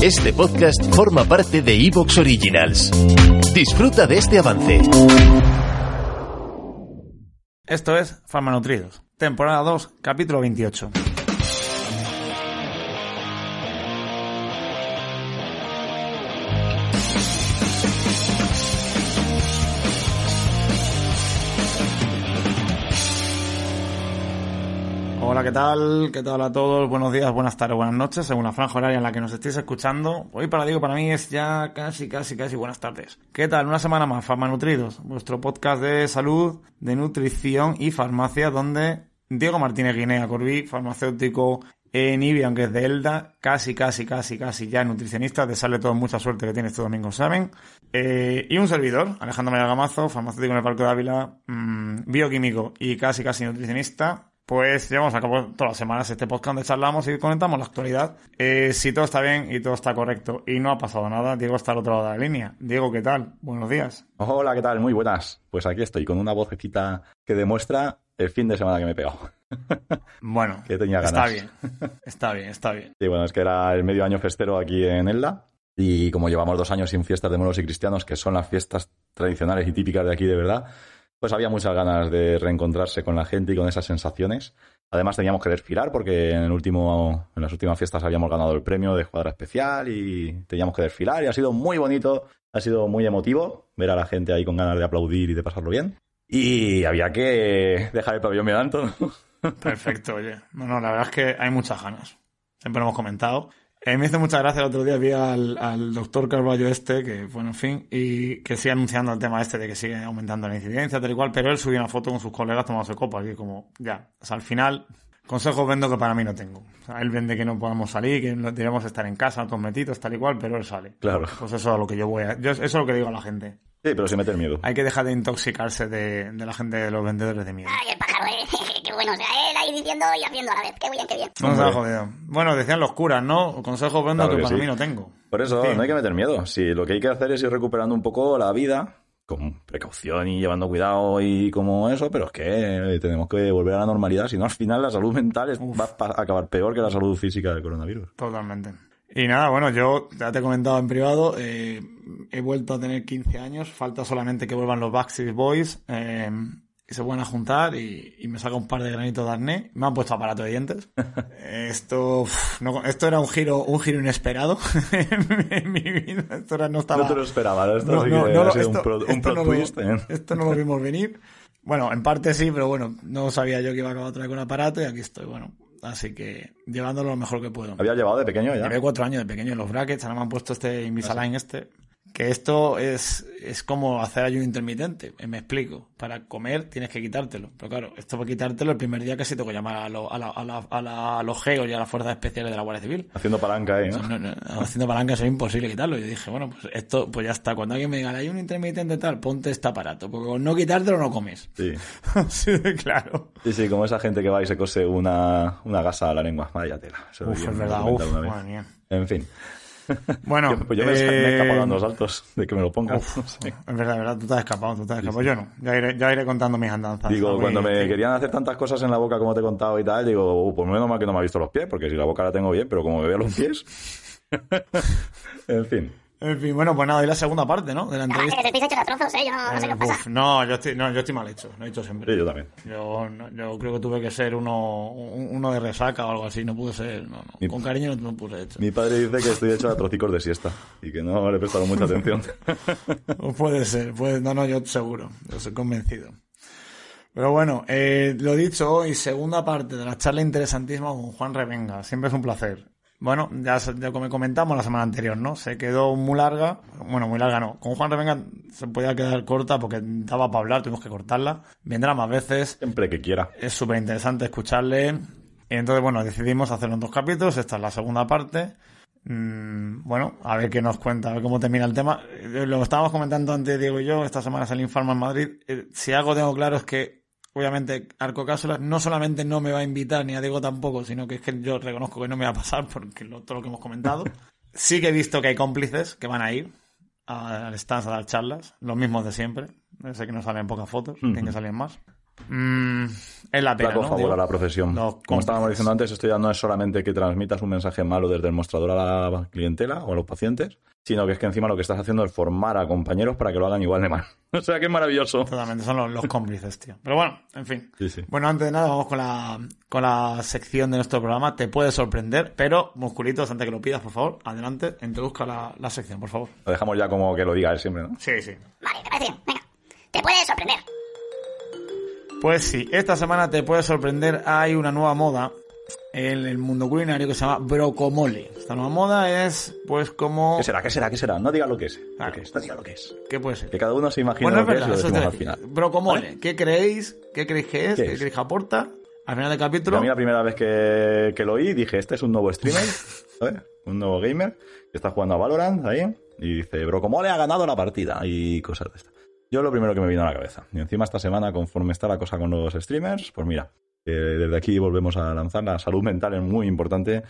Este podcast forma parte de Evox Originals. Disfruta de este avance. Esto es Farmanutridos, temporada 2, capítulo 28. Hola, ¿qué tal? ¿Qué tal a todos? Buenos días, buenas tardes, buenas noches, según la franja horaria en la que nos estéis escuchando. Hoy para digo, para mí es ya casi, casi, casi buenas tardes. ¿Qué tal? Una semana más, Farmanutridos, vuestro podcast de salud, de nutrición y farmacia, donde Diego Martínez Guinea Corbí, farmacéutico en IBI, aunque es de Elda, casi, casi, casi, casi ya nutricionista, desearle todo mucha suerte que tiene este domingo, ¿saben? Eh, y un servidor, Alejandro María Gamazo, farmacéutico en el Parque de Ávila, mmm, bioquímico y casi, casi nutricionista, pues llevamos a cabo todas las semanas este podcast donde charlamos y comentamos la actualidad. Eh, si todo está bien y todo está correcto y no ha pasado nada, Diego está al otro lado de la línea. Diego, ¿qué tal? Buenos días. Hola, ¿qué tal? Muy buenas. Pues aquí estoy con una vocecita que demuestra el fin de semana que me he pegado. Bueno, que tenía ganas. está bien, está bien, está bien. Sí, bueno, es que era el medio año festero aquí en Elda y como llevamos dos años sin fiestas de moros y cristianos, que son las fiestas tradicionales y típicas de aquí de verdad, pues había muchas ganas de reencontrarse con la gente y con esas sensaciones. Además teníamos que desfilar porque en, el último, en las últimas fiestas habíamos ganado el premio de escuadra especial y teníamos que desfilar y ha sido muy bonito, ha sido muy emotivo ver a la gente ahí con ganas de aplaudir y de pasarlo bien. Y había que dejar el pabellón. ¿no? Perfecto, oye. No, no, la verdad es que hay muchas ganas. Siempre lo hemos comentado. A mí me hizo mucha gracia el otro día, vi al, al, doctor Carballo este, que bueno, en fin, y que sigue anunciando el tema este de que sigue aumentando la incidencia, tal y cual, pero él subió una foto con sus colegas tomándose copas, y como, ya, o sea, al final, consejos vendo que para mí no tengo. O sea, él vende que no podamos salir, que debemos estar en casa, todos metidos, tal y cual, pero él sale. Claro. Pues eso es a lo que yo voy a, yo, eso es lo que digo a la gente. Sí, pero sin meter miedo. Hay que dejar de intoxicarse de, de la gente de los vendedores de miedo. Ay, el pájaro, eh. Bueno. O sea, él ahí diciendo y haciendo a la vez. Qué bien, qué bien. No jodido. Bueno, decían los curas, ¿no? Consejos vendo Claro que, que para sí. mí no tengo. Por eso Sí. no hay que meter miedo. Si lo que hay que hacer es ir recuperando un poco la vida, con precaución y llevando cuidado y como eso, pero es que tenemos que volver a la normalidad. Si no, al final la salud mental es- va a acabar peor que la salud física del coronavirus. Totalmente. Y nada, bueno, yo ya te he comentado en privado, eh, he vuelto a tener 15 años, falta solamente que vuelvan los Backstreet Boys eh, y se vuelvan a juntar y, y me saca un par de granitos de acné. Me han puesto aparato de dientes. Esto, uf, no- esto era un giro, un giro inesperado en mi vida. Esto era- no estaba... No te lo esperaba, ¿no? Esto No, sí que ha sido esto- un, pro- un plot no lo- twist. ¿eh? Esto no lo vimos venir. Bueno, en parte sí, pero bueno, no sabía yo que iba a acabar otra vez con aparato y aquí estoy, bueno. Así que llevándolo lo mejor que puedo. ¿Había llevado de pequeño ya? Llevé cuatro años de pequeño en los brackets, ahora me han puesto este Invisalign este. Que esto es, es como hacer ayuno intermitente, eh, me explico. Para comer tienes que quitártelo. Pero claro, esto para quitártelo el primer día casi tengo que llamar a, lo- a, la- a, la- a la- a los geos y a las fuerzas especiales de la Guardia Civil. Haciendo palanca ahí, ¿no? No, no, haciendo palanca es imposible quitarlo. Yo dije, bueno, pues esto, pues ya está. Cuando alguien me diga, hay un intermitente tal, ponte este aparato. Porque con no quitártelo no comes. Sí. sí, claro. sí, sí, como esa gente que va y se cose una, una gasa a la lengua. Vaya tela. Uf, es verdad, uf, madre mía. En fin. Bueno, Yo- pues yo me, he- escapado dando saltos de que me lo pongan. Uf. Es verdad, es verdad, tú te has escapado, tú te has escapado. Yo no, ya iré, ya iré contando mis andanzas. Digo, cuando me querían hacer tantas cosas en la boca como te he contado y tal, digo, uh, pues menos mal que no me ha visto los pies, porque si la boca la tengo bien, pero como me veo los pies... en fin. En fin, bueno, pues nada, y la segunda parte, ¿no? De la entrevista. que te a trozos, eh. Yo no, no sé qué os pasa. uf, no, yo estoy, no, yo estoy mal hecho, lo he dicho siempre. Sí, yo también. Yo, no- yo creo que tuve que ser uno, un- uno de resaca o algo así, no pude ser, no, no. Mi- Con cariño no me puse hecho. Mi padre dice que estoy hecho a trocicos de siesta y que no le he prestado mucha atención. O puede ser, puede, no, no, yo seguro, yo soy convencido. Pero bueno, eh, lo dicho hoy, segunda parte de la charla interesantísima con Juan Revenga. Siempre es un placer. Bueno, ya, como comentamos la semana anterior, ¿no? Se quedó muy larga. Bueno, muy larga no. Con Juan Revenga se podía quedar corta porque daba para hablar, tuvimos que cortarla. Vendrá más veces. Siempre que quiera. Es súper interesante escucharle. Y entonces, bueno, decidimos hacerlo en dos capítulos. Esta es la segunda parte. Mm, bueno, a ver qué nos cuenta, a ver cómo termina el tema. Eh, Lo estábamos comentando antes, Diego y yo, esta semana es el Infarma en Madrid. Eh, Si algo tengo claro es que, obviamente, Arco no solamente no me va a invitar, ni a Diego tampoco, sino que es que yo reconozco que no me va a pasar porque lo, todo lo que hemos comentado. Sí que he visto que hay cómplices que van a ir a- al stand a dar charlas, los mismos de siempre. Sé que no salen pocas fotos, tienen que salir más. Mm, es la pena, ¿no? favor Digo, a la profesión. Como estábamos diciendo antes, esto ya no es solamente que transmitas un mensaje malo desde el mostrador a la clientela o a los pacientes, sino que es que encima lo que estás haciendo es formar a compañeros para que lo hagan igual de mal. O sea, que es maravilloso. Totalmente, son los, los cómplices, tío. Pero bueno, en fin. Sí, sí. Bueno, antes de nada, vamos con la, con la sección de nuestro programa. Te puede sorprender, pero, musculitos, antes que lo pidas, por favor, adelante, introduzca la, la sección, por favor. Lo dejamos ya como que lo diga él siempre, ¿no? Sí, sí. Vale, ¿te parece? Venga. Te puede sorprender. Pues sí, esta semana te puede sorprender. Hay una nueva moda en el mundo culinario que se llama brocomole. Esta nueva moda es, pues, como. ¿Qué será? ¿Qué será? ¿Qué será? No diga lo que es. Claro. Lo que es. No diga lo que es. ¿Qué puede ser? Que cada uno se imagina Bueno, es lo que es y verdad, lo te decimos al final. Brocomole, ¿qué creéis? ¿Qué creéis que es? ¿Qué ¿Qué, es? creéis que aporta? Al final del capítulo. a mí la primera vez que, que lo oí dije, este es un nuevo streamer, ¿sabes? Un nuevo gamer que está jugando a Valorant ahí y dice, Brocomole ha ganado la partida y cosas de estas. Yo lo primero que me vino a la cabeza. Y encima esta semana, conforme está la cosa con los streamers, pues mira, eh, desde aquí volvemos a lanzar la salud mental es muy importante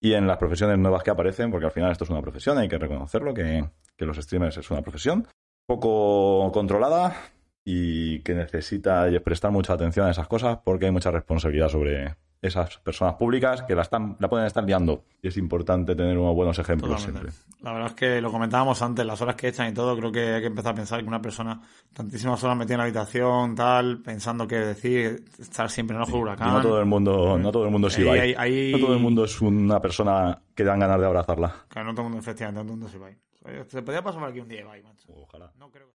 y en las profesiones nuevas que aparecen, porque al final esto es una profesión, hay que reconocerlo, que, que los streamers es una profesión poco controlada y que necesita prestar mucha atención a esas cosas porque hay mucha responsabilidad sobre esas personas públicas que la, están, la pueden estar liando. Y es importante tener unos buenos ejemplos Totalmente. siempre. La verdad es que lo comentábamos antes, las horas que echan y todo, creo que hay que empezar a pensar que una persona tantísimas horas metida en la habitación, tal, pensando qué decir, estar siempre en ojo del Y huracán. no todo el mundo, no todo el mundo es Ahí- Ibai. ahí- ahí- No todo el mundo es una persona que dan ganas de abrazarla. Claro, no todo el mundo, efectivamente, no todo el mundo va ahí. Se podría pasar por aquí un día Ibai, macho. Ojalá. No creo que...